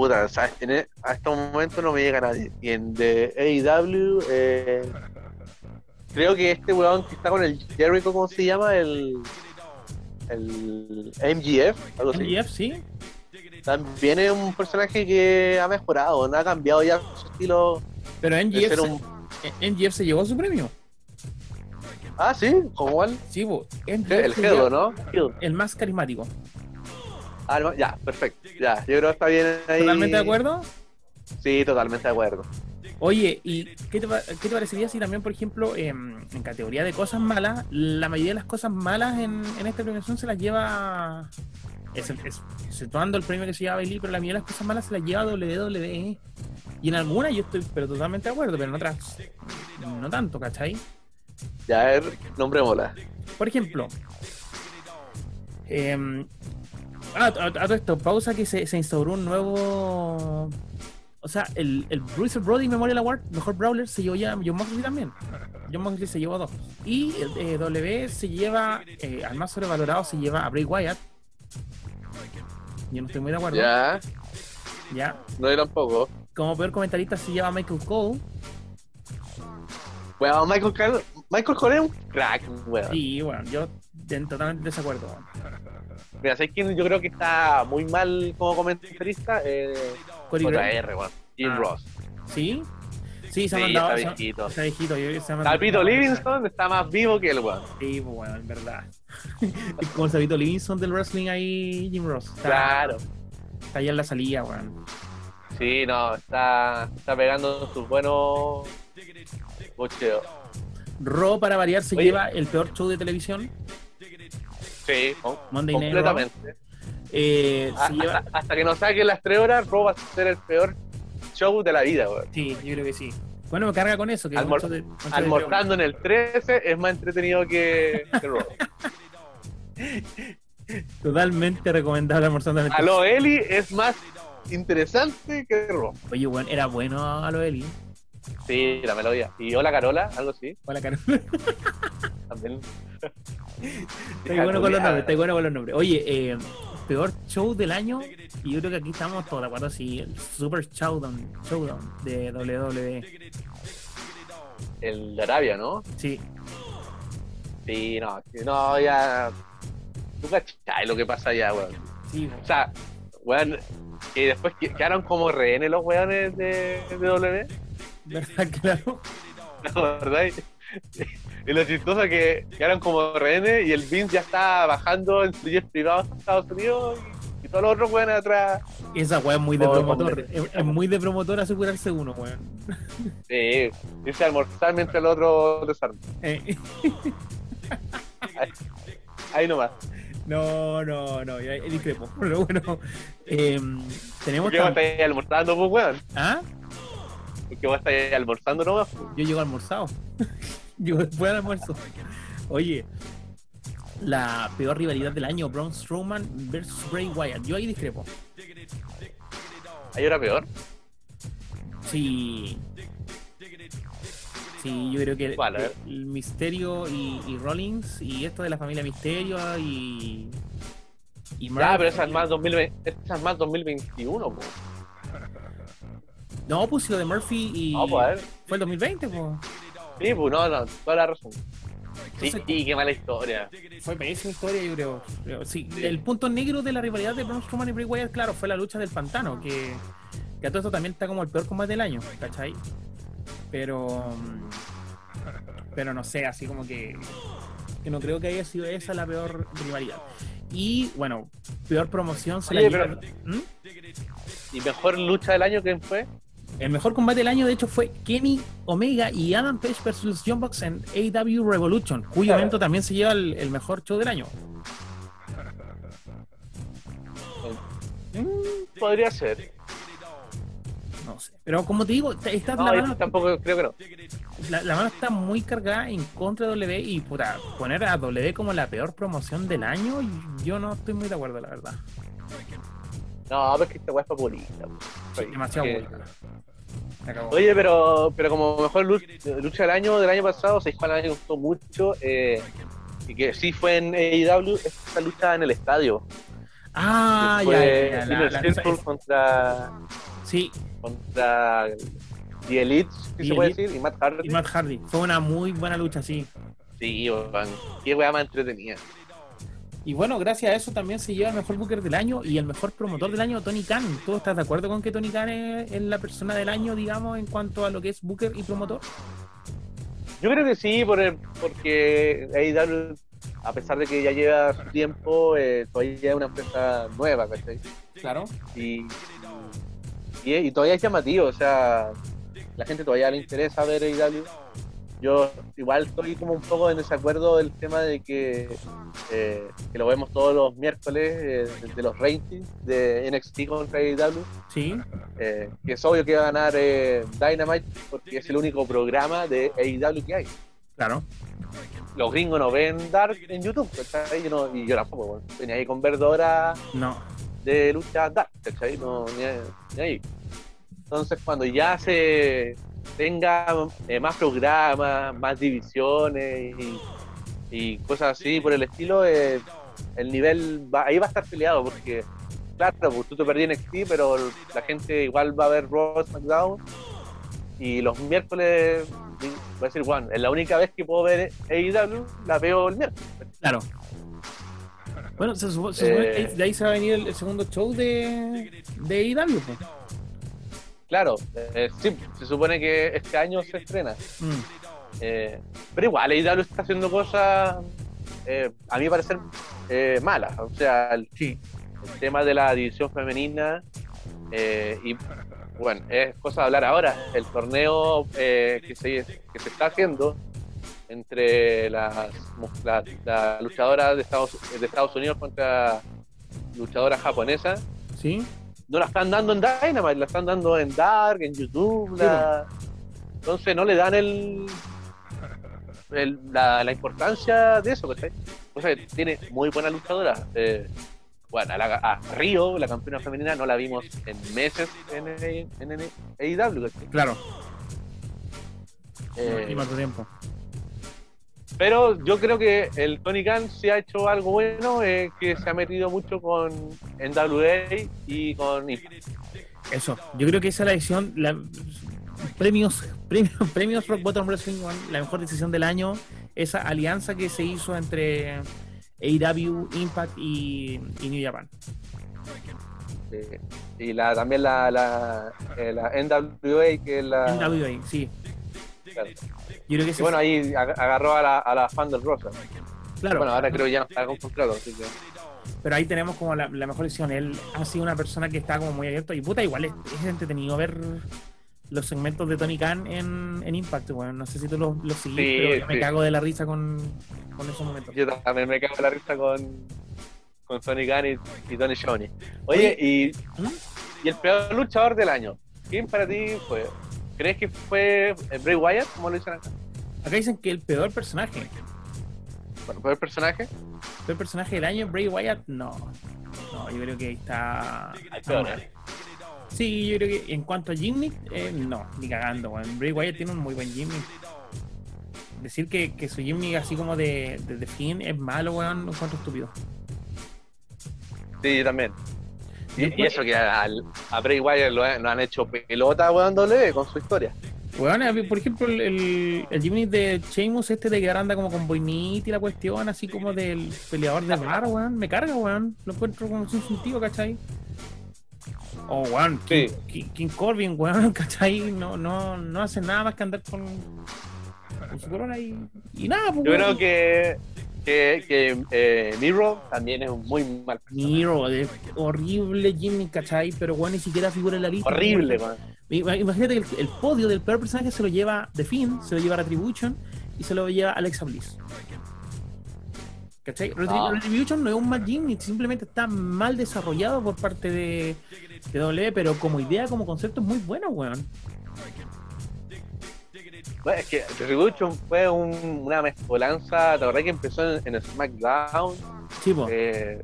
Puta, ¿sabes? En e- a este momento no me llega nadie. Y en de AEW, eh, creo que este weón que está con el Jericho, ¿cómo se llama? El. El MGF, algo así. MJF, sí. También es un personaje que ha mejorado, no ha cambiado ya su estilo Pero de MJF, ser un. se, se llevó su premio. Ah, sí, como cuál? Sí, bo, MJF El se lleva ¿no? El más carismático. Ah, no, ya, perfecto. Ya, yo creo que está bien ahí. ¿Totalmente de acuerdo? Sí, totalmente de acuerdo. Oye, ¿y qué te, qué te parecería si también, por ejemplo, em, en categoría de cosas malas, la mayoría de las cosas malas en, en esta premiación se las lleva, exceptuando el premio que se lleva Bailey, pero la mayoría de las cosas malas se las lleva WWE. Y en algunas yo estoy pero totalmente de acuerdo, pero en otras no tanto, ¿cachai? Ya, a ver, nombre mola. Por ejemplo, em, ah, a, a todo esto, pausa que se, se instauró un nuevo. O sea, el, el Bruce Brody Memorial Award, mejor Brawler, se llevó ya John Moxley también. John Moxley se llevó dos. Y el eh, W se lleva, eh, al más sobrevalorado, se lleva a Bray Wyatt. Yo no estoy muy de acuerdo. Ya, Ya. no yo tampoco. Como peor comentarista se lleva a Michael Cole. Bueno, Michael Cole, Michael Cole es un crack, weón. Y bueno, yo en totalmente desacuerdo. Mira, ¿sabes quién yo creo que está muy mal como comentarista? Eh. JR, weón. Jim Ah. Ross. ¿Sí? Sí, se ha Sí, mandado. está viejito. Está viejito. yo- se Livingston está más vivo que el weón. Sí, pues bueno, en verdad. (laughs) El Sabito Livingston del wrestling ahí, Jim Ross. Está, Claro. está allá en la salida, weón. Sí, no, está, está pegando sus buenos bocheos. Raw, para variar, se Oye. lleva el peor show de televisión. Sí, Monday completamente. Eh, A- se lleva- Hasta, hasta que nos saquen las tres horas, Raw va a ser el peor show de la vida. Sí, yo creo que sí. Bueno, me carga con eso. Que Almor- de- Almorzando en el 13 es más entretenido que, que Raw. (laughs) Totalmente recomendable almorzando en el Aló Eli es más interesante que Raw. Oye, bueno, era bueno a lo Eli. Sí, la melodía. Y Hola Carola, algo así, Hola, Carol. también. Estoy bueno con los nombres, estoy bueno con los nombres. Oye, eh, peor show del año, y yo creo que aquí estamos todos de acuerdo, sí, el Super Showdown, Showdown de WWE. El de Arabia, ¿no? Sí, Sí, no, no, ya. Tú cachai lo que pasa allá, weón. sí, O sea, weón, que después que- quedaron como rehenes los weones de, de W. ¿verdad? (laughs) Claro. (laughs) La verdad. Y, lo chistoso es que quedaron como rehenes y el Vince ya está bajando en su jet privado a Estados Unidos y, y todos los otros weones atrás. Esa weá es muy de Oh, promotor. Es, es muy de promotor asegurarse uno, weón. (laughs) Sí, irse a almorzar mientras el otro desarma. Eh, Ahí nomás. no, no, no, ya discrepo. (laughs) Pero bueno, eh, tenemos. ¿Por qué vos ahí almorzando, pues, weón? ¿Ah? Porque vos estás ahí almorzando nomás. pues. Yo llego almorzado. Llego después del almuerzo. Oye, la peor rivalidad del año, Braun Strowman versus Bray Wyatt. Yo ahí discrepo. Ahí era peor. Sí. Sí, yo creo que el Misterio y, y Rollins y esto de la familia Misterio y. Y Ya, pero esa es más 2020, esa es más 2021, pues. No, pues lo de Murphy y. No, pues, a ver. Fue el 2020, pues. Sí, pues no, no, toda la razón. Sí, Entonces- y qué mala historia. Fue pésima historia, yo creo. Sí, el punto negro de la rivalidad de Braun Strowman y Bray Wyatt, claro, fue la lucha del pantano, que, que a todo esto también está como el peor combate del año, ¿cachai? Pero. Pero no sé, así como que. Que no creo que haya sido esa la peor rivalidad. Y bueno, peor promoción se la Oye, pero- ¿Mm? ¿Y mejor lucha del año quién fue? El mejor combate del año, de hecho, fue Kenny Omega y Adam Page versus Young Bucks en AW Revolution, cuyo evento también se lleva el, el mejor show del año. Mm, podría ser. No sé. Pero como te digo, está, No, la, mano, tampoco creo que no. la- la mano está muy cargada en contra de W y puta, poner a W como la peor promoción del año, yo no estoy muy de acuerdo, la verdad. No, pero es que esta weá es populista. Sí, demasiado que- buena. Acabó. Oye, pero, pero como mejor lucha, lucha del año del año pasado, se cuál a mí me gustó mucho eh, y que sí fue en AEW, es esta lucha en el estadio. ah, ya, ya, la- la- contra, Sí, contra The Elite, si se puede decir, y Matt Hardy. y Matt Hardy. Fue una muy buena lucha, sí. Sí, weón, qué weá más entretenida. Y bueno, gracias a eso también se lleva el mejor booker del año y el mejor promotor del año, Tony Khan. ¿Tú estás de acuerdo con que Tony Khan es, es la persona del año, digamos, en cuanto a lo que es booker y promotor? Yo creo que sí, por el- porque AEW, a pesar de que ya lleva su tiempo, eh, todavía es una empresa nueva, ¿cachai? Claro. Y, y, y todavía es llamativo, o sea, la gente todavía le interesa ver AEW. Yo igual estoy como un poco en desacuerdo del tema de que, eh, que lo vemos todos los miércoles eh, de los ratings de NXT contra AEW. Sí, eh, que es obvio que va a ganar eh, Dynamite porque es el único programa de AEW que hay. claro. Los gringos no ven Dark en YouTube, ¿cachai? Yo no- y yo tampoco, bueno, tenía ahí con ver dos horas No. de lucha Dark, ¿cachai? No, ni, ni ahí. Entonces, cuando ya se tenga eh, más programas, más divisiones y, y cosas así por el estilo, eh, el nivel va, ahí va a estar peleado porque, claro, pues tú te perdí en NXT, pero la gente igual va a ver Raw, SmackDown y los miércoles, voy a decir, bueno, es la única vez que puedo ver AEW, la veo el miércoles. Claro. Bueno, se, supo- se supone Eh. que de ahí se va a venir el, el segundo show de, de AEW. Claro, eh, sí, se supone que este año se estrena. Mm, Eh, pero igual, AEW está haciendo cosas, eh, a mi parecer, eh, malas. O sea, el, sí, el tema de la división femenina Eh, y bueno, es cosa de hablar ahora. El torneo eh, que, se, que se está haciendo entre las, las, luchadoras de Estados, de Estados Unidos contra luchadoras japonesas. Sí. No la están dando en Dynamite, la están dando en Dark, en YouTube. La... Entonces no le dan el, la, la, importancia de eso, ¿cachai? O sea, tiene muy buena luchadora. Eh, bueno, a, Río, la campeona femenina, no la vimos en meses en, en, AEW. Claro. Eh, tiempo. Pero yo creo que el Tony Khan se ha hecho algo bueno, eh, que se ha metido mucho con NWA y con Eso, yo creo que esa es la decisión, la, premios, premios, (laughs) premios Rock Bottom Wrestling, la mejor decisión del año, esa alianza que se hizo entre AEW, Impact y, New Japan. Y la, también la, la, eh, la, NWA, que es la. NWA, sí. Yo creo que bueno, ahí agarró a la, a la fan del Rosa. Claro. Bueno, ahora creo que ya no está con contrato, así que. Pero ahí tenemos como la, mejor decisión. Él ha sido una persona que está como muy abierto y puta, igual es, es entretenido ver los segmentos de Tony Khan en, en Impact, bueno, no sé si tú los lo seguís, pero me cago de la risa con, con, esos momentos. Yo también me cago de la risa con, con Tony Khan y, Tony Schiavone. Oye, y, ¿Mm? y el peor luchador del año, ¿quién para ti fue? ¿Crees que fue Bray Wyatt, como lo dicen acá? Acá dicen que el peor personaje. Bueno, ¿peor personaje? ¿El peor personaje del año, Bray Wyatt? No. No, yo creo que ahí está... Hay peor, ¿eh? Sí, yo creo que en cuanto a Jimmy, eh, no, ni cagando, weón. Bray Wyatt tiene un muy buen Jimmy. Decir que, que su Jimmy así como de, de, fin es malo, weón, un cuanto estúpido. Sí, yo también. Y, eso que a, a Bray Wyatt lo, han hecho pelota, weón, doble con su historia. Weón, por ejemplo, el, el, Jimmy de Sheamus, este de que anda como con Boinit y la cuestión, así como del peleador de bar, weón, me carga, weón. Lo encuentro como sin sentido, ¿cachai? Oh, weón, King, King, Corbin, weón, (laughs) ¿cachai? No, no, no hace nada más que andar con, con su corona y, y nada, pues, Yo creo que, que, que eh, Miro también es un muy mal Miro, es horrible Jimmy, ¿cachai? Pero weón, ni siquiera figura en la lista. Horrible, weón. Imagínate que el, podio del peor personaje se lo lleva The Finn, se lo lleva Retribution y se lo lleva Alexa Bliss. ¿Cachai? Ah. Retribution no es un mal gimmick, simplemente está mal desarrollado por parte de, de W, pero como idea, como concepto es muy bueno, weón. Bueno, es que Retribution fue una mezcolanza, la verdad que empezó en, SmackDown. Sí, eh,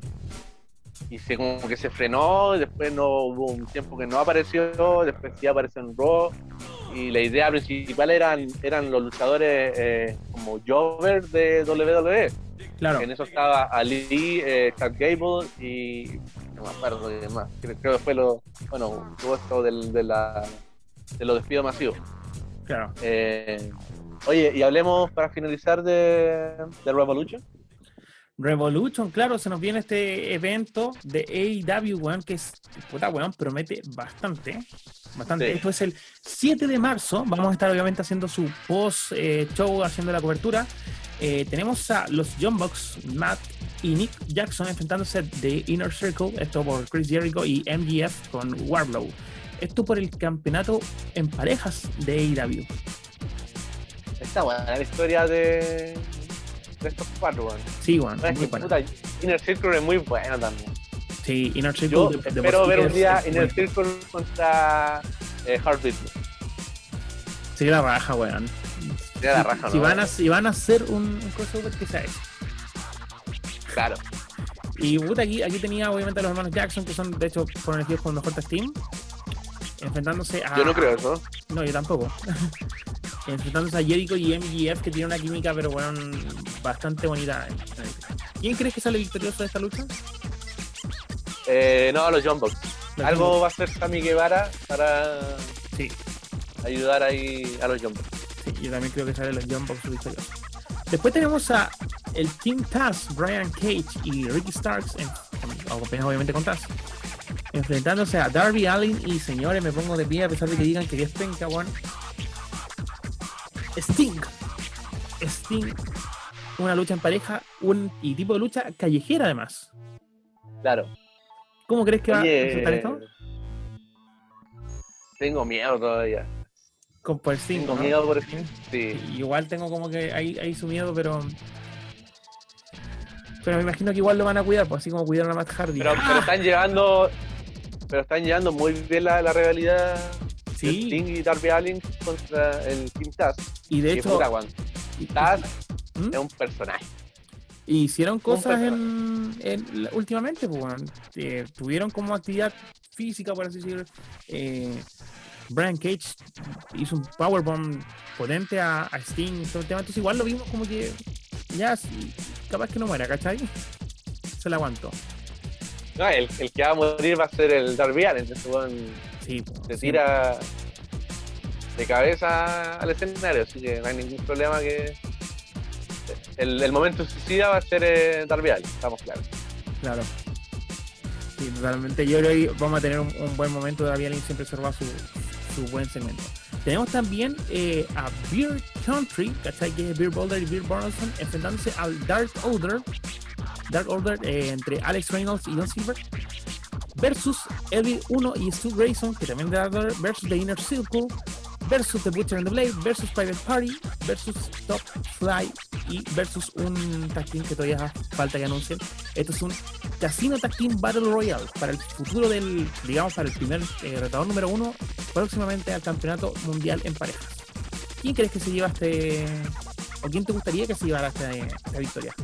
y se como que se frenó, después no hubo un tiempo que no apareció, después sí apareció en Raw. Y la idea principal eran, eran los luchadores eh, como Jover de WWE Claro. En eso estaba Ali, eh, Gable y. No me acuerdo de más. Creo, que fue lo. Bueno, todo esto del, de, la, de los despidos masivos. Claro. Eh, oye, y hablemos para finalizar de, de Revolution. Revolution, claro, se nos viene este evento de AEW, weón, que es, puta, weón, promete bastante, bastante. Esto es el 7 de marzo, vamos a estar obviamente haciendo su post-show, eh, haciendo la cobertura. Eh, tenemos a los John Box, Matt y Nick Jackson enfrentándose de Inner Circle, esto por Chris Jericho y MGF con Warblow. Esto por el campeonato en parejas de AEW. Está buena la historia de, de estos cuatro, Sí, bueno. Inner Circle es muy bueno también. Sí, Inner Circle. de, espero ver un día Inner Circle contra eh, Heartbeat. Sí, la raja, weón si, van a, si van a hacer un, crossover, que sea eso. Claro. Y puta, aquí, aquí tenía obviamente a los hermanos Jackson, que son de hecho por elegidos con el mejor team, enfrentándose a. Yo no creo eso. No, yo tampoco. (laughs) enfrentándose a Jericho y MGF, que tiene una química, pero bueno, bastante bonita. ¿Quién crees que sale victorioso de esta lucha? Eh, no, los John Box. Algo va a hacer Sammy Guevara para sí. ayudar ahí a los John Box yo también creo que sale los John Box victoriosos. Después tenemos a el Team Taz, Brian Cage y Ricky Starks, en, obviamente con Taz, enfrentándose a Darby Allin y señores, me pongo de pie a pesar de que digan que es penca, one. Sting. Sting. Una lucha en pareja un, y tipo de lucha callejera además. Claro. ¿Cómo crees que va a resultar esto? tengo miedo todavía. Con por 5. Tengo ¿no? miedo por el Sí. Igual tengo como que ahí, ahí su miedo, pero. Pero me imagino que igual lo van a cuidar, pues así como cuidaron a Matt Hardy. Pero, pero están llevando. Pero están llevando muy bien la, la rivalidad de sí, Sting y Darby Allin contra el Team Taz. y de hecho. Taz ¿Mm? es un personaje. Hicieron cosas en, últimamente, pues, bueno, eh, tuvieron como actividad física, por así decirlo. Eh, Brian Cage hizo un powerbomb potente a, a Sting, todo el tema. Entonces, igual lo vimos como que ya, capaz que no muera, ¿cachai? Se la aguantó. No, el, el que va a morir va a ser el Darby Allin. Ese Sí, se sí. tira de cabeza al escenario, así que no hay ningún problema que. El, el momento suicida va a ser eh, Darby Allin, estamos claros. Claro. Sí, totalmente. Yo creo que vamos a tener un, un buen momento. David Allen siempre observa su, su buen segmento. Tenemos también eh, a Beer Country, ¿cachai? Que es Beer Boulder y Beer Bronson enfrentándose al Dark Order. Dark Order eh, entre Alex Reynolds y Don Silver. Versus Elvin 1 y Stu Grayson, que también de Dark Order. Versus The Inner Circle. Versus The Butcher and the Blade. Versus Private Party. Versus Top Fly. Y versus un tag team que todavía falta que anuncien. Esto es un Casino Tag Team Battle Royale para el futuro del, digamos, para el primer eh, retador número uno próximamente al campeonato mundial en parejas. ¿Quién crees que se lleva este, o quién te gustaría que se llevara esta, esta victoria?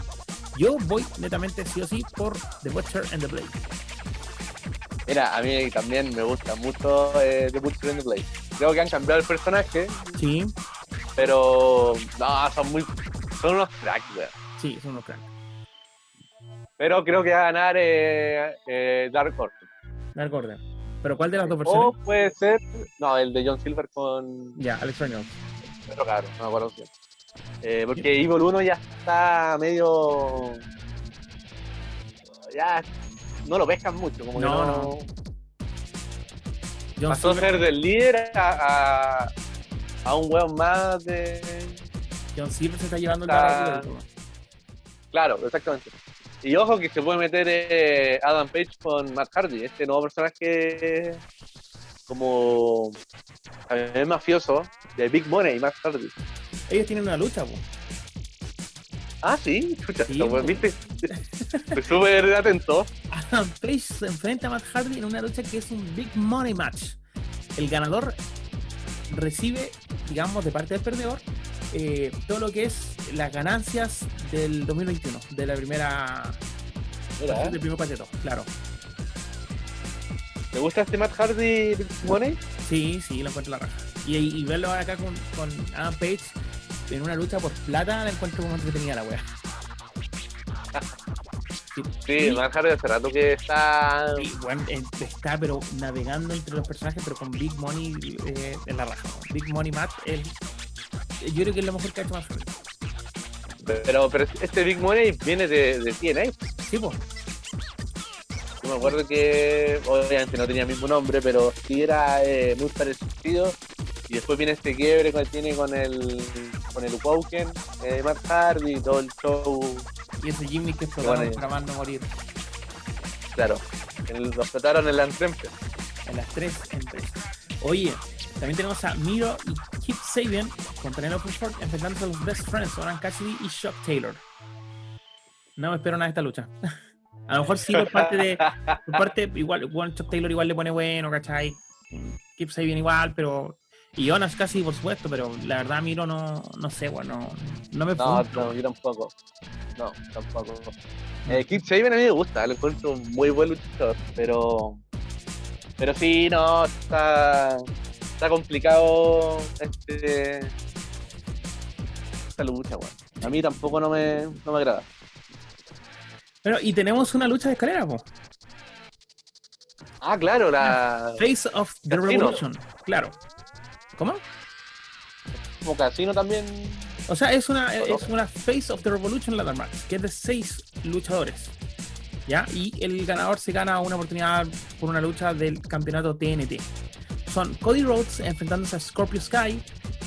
Yo voy netamente sí o sí por The Butcher and the Blade. Mira, a mí también me gusta mucho eh, The Butcher and the Blade. Creo que han cambiado el personaje, Sí, pero no, son muy. Son unos cracks, weón. sí, son unos cracks. Pero creo que va a ganar eh, eh, Dark Order. Dark Order. ¿Pero cuál de las dos O versiones? puede ser. No, el de John Silver con. Ya, Alex Reynolds. Otro cabrón, no me acuerdo bien. Eh, porque Evil 1 ya está medio. Ya no lo pescan mucho, como que No, no. John Pasó a ser del líder a, a, a un weón más de. John Silver se está llevando el Está- Dark Order. Claro, exactamente. Y ojo que se puede meter eh, Adam Page con Matt Hardy, este nuevo personaje como también mafioso de Big Money, Matt Hardy. Ellos tienen una lucha, po. Ah, sí, chucha, Sí, pues, viste. (laughs) Súper atento. Adam Page se enfrenta a Matt Hardy en una lucha que es un Big Money Match. El ganador recibe, digamos, de parte del perdedor, eh, todo lo que es las ganancias del 2021, de la primera. Mira, ¿eh? del primer paquete, claro. ¿te gusta este Matt Hardy Big Money? Sí, sí, lo encuentro la raja. Y, y verlo acá con, con Adam Page en una lucha por plata, la encuentro como entretenida la wea. (laughs) Sí, Sí, Hardy hace rato que está. Sí, bueno, está pero navegando entre los personajes, pero con Big Money eh, en la raja. Big Money Matt, él, yo creo que es lo mejor que ha hecho Hardy. Pero, pero este Big Money viene de, de TNA. Sí, pues. Yo me acuerdo que obviamente no tenía el mismo nombre, pero sí era eh, muy parecido. Y después viene este quiebre que tiene con el con el Woken, eh, Matt Hardy, todo el show, Y ese Jimmy que explotaron Bueno, para más no morir claro. El- Los trataron en la Antwerpen. en las tres empresas. Oye, también tenemos a Miro y Kip Sabian contra Penelope Ford enfrentándose a los Best Friends, Oran Cassidy y Shock Taylor. No me espero nada de esta lucha. (laughs) A lo mejor sí por parte de. Por parte, igual, bueno, Chuck Taylor igual le pone bueno, ¿cachai? Kip Sabian igual, pero. Y Jonas casi, por supuesto, pero la verdad Miro no, no sé, bueno, no me No, no, yo tampoco. No, tampoco. Eh, Kid Sabian a mí me gusta, lo encuentro un muy buen luchador, pero. Pero sí, no, está. Está complicado este. Esta lucha, weón. A mí tampoco no me, no me agrada. Pero, y tenemos una lucha de escalera, po. Ah, claro, la. Face of the Casino. Revolution. Claro. ¿Cómo? Como casino también. O sea, es una, ¿O no? es una Face of the Revolution Ladder Match, que es de seis luchadores. ¿Ya? Y el ganador se gana una oportunidad por una lucha del campeonato TNT. Son Cody Rhodes enfrentándose a Scorpio Sky,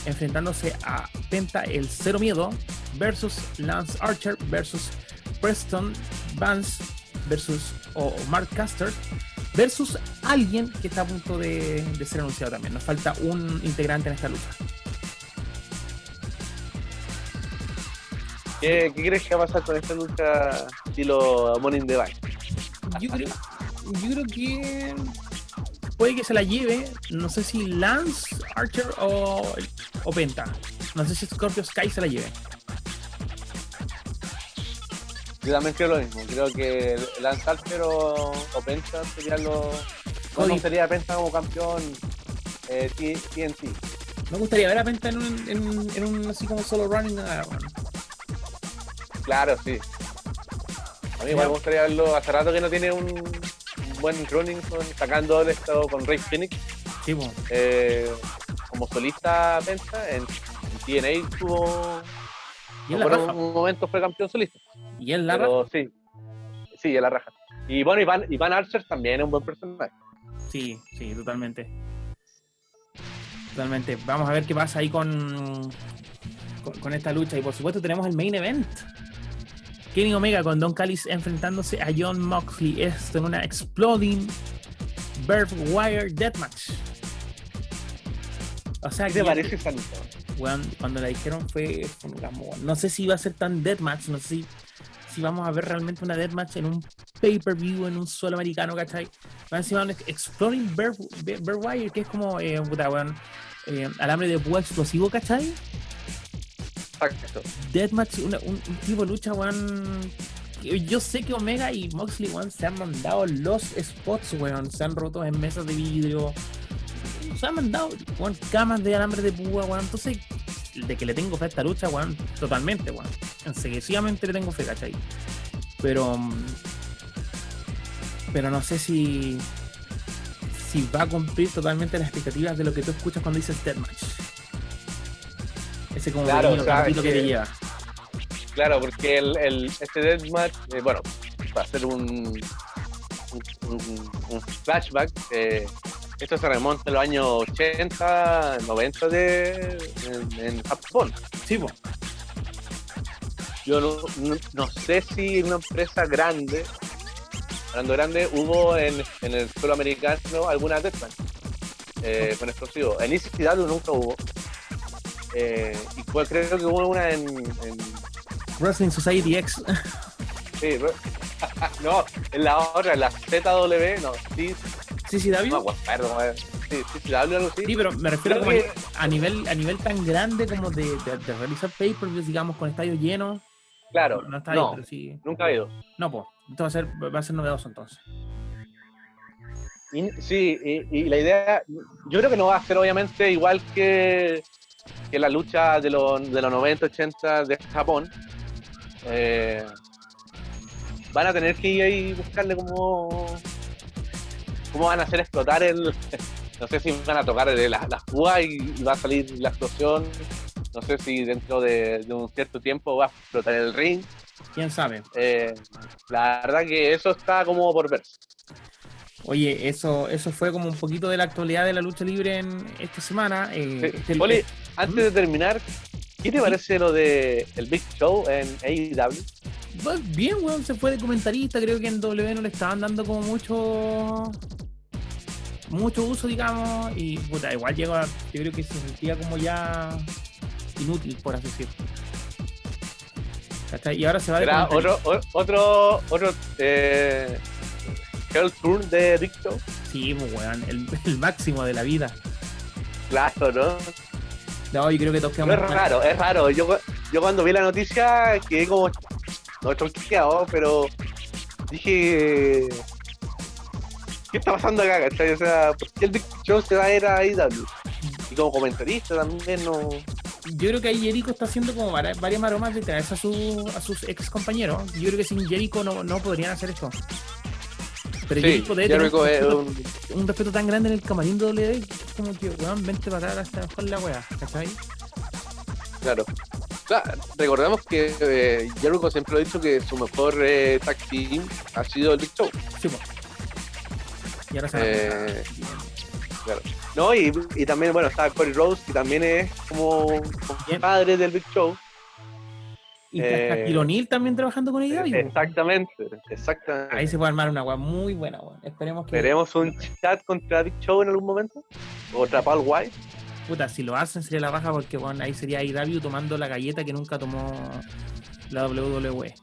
enfrentándose a Penta el Cero Miedo, versus Lance Archer, versus Preston Vance, versus o Mark Caster, versus alguien que está a punto de, de ser anunciado también. Nos falta un integrante en esta lucha. ¿Qué, ¿Qué, crees que va a pasar con esta lucha estilo the Bank? Yo creo, yo creo que puede que se la lleve, no sé si Lance Archer o, o Penta. No sé si Scorpio Sky se la lleve. Yo también creo lo mismo. Creo que Lance Archer o, o Penta serían los. ¿Cómo sería Penta como campeón eh, TNT? Me gustaría ver a Penta en un, en, en un así como solo running. Bueno. Claro, sí. A mí me gustaría verlo. Hace rato que no tiene un, buen running con, sacando el estado con Ray Phoenix. Sí, bueno. eh, como solista Penta, en, en TNA tuvo. Y en la un momento fue campeón solista. Y en la Pero sí. Sí, en la raja. Y bueno, Iván, Iván Archer también es un buen personaje. Sí, sí, totalmente. Totalmente. Vamos a ver qué pasa ahí con, con, con esta lucha. Y por supuesto tenemos el main event. Kenny Omega con Don Callis enfrentándose a John Moxley. Esto en una Exploding Bird Wire Deathmatch. O sea, ¿Qué que te parece esa lucha? cuando la dijeron fue, un. No sé si va a ser tan deathmatch, no sé si, si vamos a ver realmente una deathmatch en un pay-per-view, en un solo americano, ¿cachai? Va encima un Exploring Bear, Bear- Bear Wire, que es como, eh, puta, weón, eh, alambre de púa explosivo, ¿cachai? Exacto. Deathmatch, una- un, un tipo de lucha, weón. Yo sé que Omega y Moxley, weón, se han mandado los spots, weón. Se han roto en mesas de vidrio. Se han mandado, weón, camas de alambre de púa, weón. Entonces, de que le tengo fe a esta lucha, weón, totalmente, weón. Enseguidamente le tengo fe, ¿cachai? Pero. mm, Pero no sé si. Si va a cumplir totalmente las expectativas de lo que tú escuchas cuando dices Deathmatch. Ese como Claro, que que- te lleva. Claro, porque el, el, este Deathmatch, eh, bueno, va a ser un, un, un- un flashback. eh, esto se remonta a los años 80, 90 de, en, en Japón. Sí, po. Yo no, no- no sé si una empresa grande, hablando grande, hubo en, en el suelo americano alguna Deathmatch eh, con explosivos. En ECW nunca hubo. Eh, y fue- creo que hubo una en- en Wrestling Society X. Sí, (laughs) no, en la otra, en la ZW, no, sí, sí, sí, David. no acuerdo, weón. sí, sí, sí, algo así. Sí, pero me refiero como que- a nivel, a nivel tan grande como de, de, de realizar pay-per-views, digamos, con estadios llenos. Claro, No está ahí, no, pero sí. nunca ha ido. No, pues. Esto va a ser, va a ser novedoso entonces. Y- sí, y, y la idea, yo creo que no va a ser obviamente igual que, que la lucha de los, de los 90, 80 de Japón. Eh, van a tener que ir ahí y buscarle cómo, cómo van a hacer explotar el. (laughs) No sé si van a tocar las púas y, y va a salir la explosión. No sé si dentro de, de un cierto tiempo va a explotar el ring. ¿Quién sabe? Eh, la verdad que eso está como por ver. Oye, eso, eso fue como un poquito de la actualidad de la lucha libre en esta semana. eh, Sí. este- Oli, antes de terminar, ¿qué te parece lo de el Big Show en AEW? Bien, weón, se fue de comentarista, creo que en W no le estaban dando como mucho mucho uso, digamos, y puta, igual llegó a- yo creo que se sentía como ya inútil, por así decirlo. ¿Cachai? Y ahora se va de ¿Será comentarista. otro, otro, otro eh, Hell Tour de Show? Sí, pues, weón, el, el máximo de la vida. Claro, ¿no? No, yo creo que todos Pero es raro, es raro. Yo, yo cuando vi la noticia quedé como, no choqueado, pero dije, ¿qué está pasando acá? ¿cachai? O sea, ¿por qué el Big Show se va a ir a AEW? Y como comentarista también no... Yo creo que ahí Jericho está haciendo como varias maromas de traerse a, su, a sus ex compañeros. Yo creo que sin Jericho no, no podrían hacer esto. Pero Sí, Jericho debe tener un, respeto, un... un respeto tan grande en el camarín de WWE que es como que, weón, vente para acá hasta mejor la weá, ¿cachai? Claro. Claro, recordemos que eh, Jericho siempre lo ha dicho que su mejor eh, tag team ha sido el Big Show. Sí. Y ahora se va Eh, No, y, y también, bueno, está Cody Rose, que también es como padre del Big Show. Y eh, también trabajando con ella. Exactamente, exactamente. Ahí se puede armar una weá muy buena, weón. Esperemos que. ¿Veremos un chat contra Big Show en algún momento? ¿O contra Paul White? Puta, si lo hacen sería la baja porque bueno, ahí sería IW tomando la galleta que nunca tomó la WWE.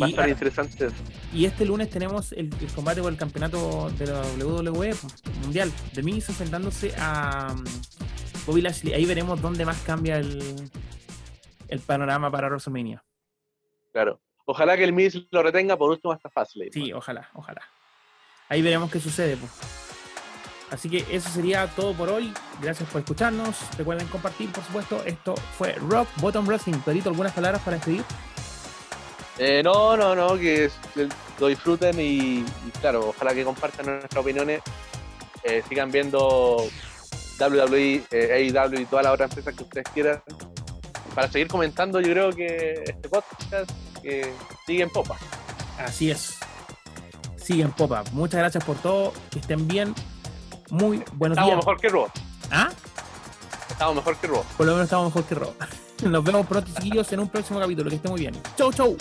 Va a estar interesante. Y este lunes tenemos el, combate por el campeonato de la WWE mundial. De Miz enfrentándose a um, Bobby Lashley. Ahí veremos dónde más cambia el, el panorama para WrestleMania. Claro. Ojalá que el Miz lo retenga, por último hasta fácil. Sí, ojalá, ojalá. Ahí veremos qué sucede. Pues. Así que eso sería todo por hoy. Gracias por escucharnos. Recuerden compartir, por supuesto. Esto fue Rock Bottom Wrestling. Pedrito, ¿algunas palabras para despedir? Eh, no, no, no, que lo disfruten y, claro, ojalá que compartan nuestras opiniones. Eh, sigan viendo WWE, eh, AEW y todas las otras empresas que ustedes quieran para seguir comentando, yo creo que este podcast sigue en popa. Así es. Sigue en popa. Muchas gracias por todo. Que estén bien. Muy buenos días. Estamos mejor que Rob. ¿Ah? Estamos mejor que Rob. Por lo menos estamos mejor que Rob. (laughs) Nos vemos pronto, chiquillos, en un próximo capítulo. Que esté muy bien. Chau, chau.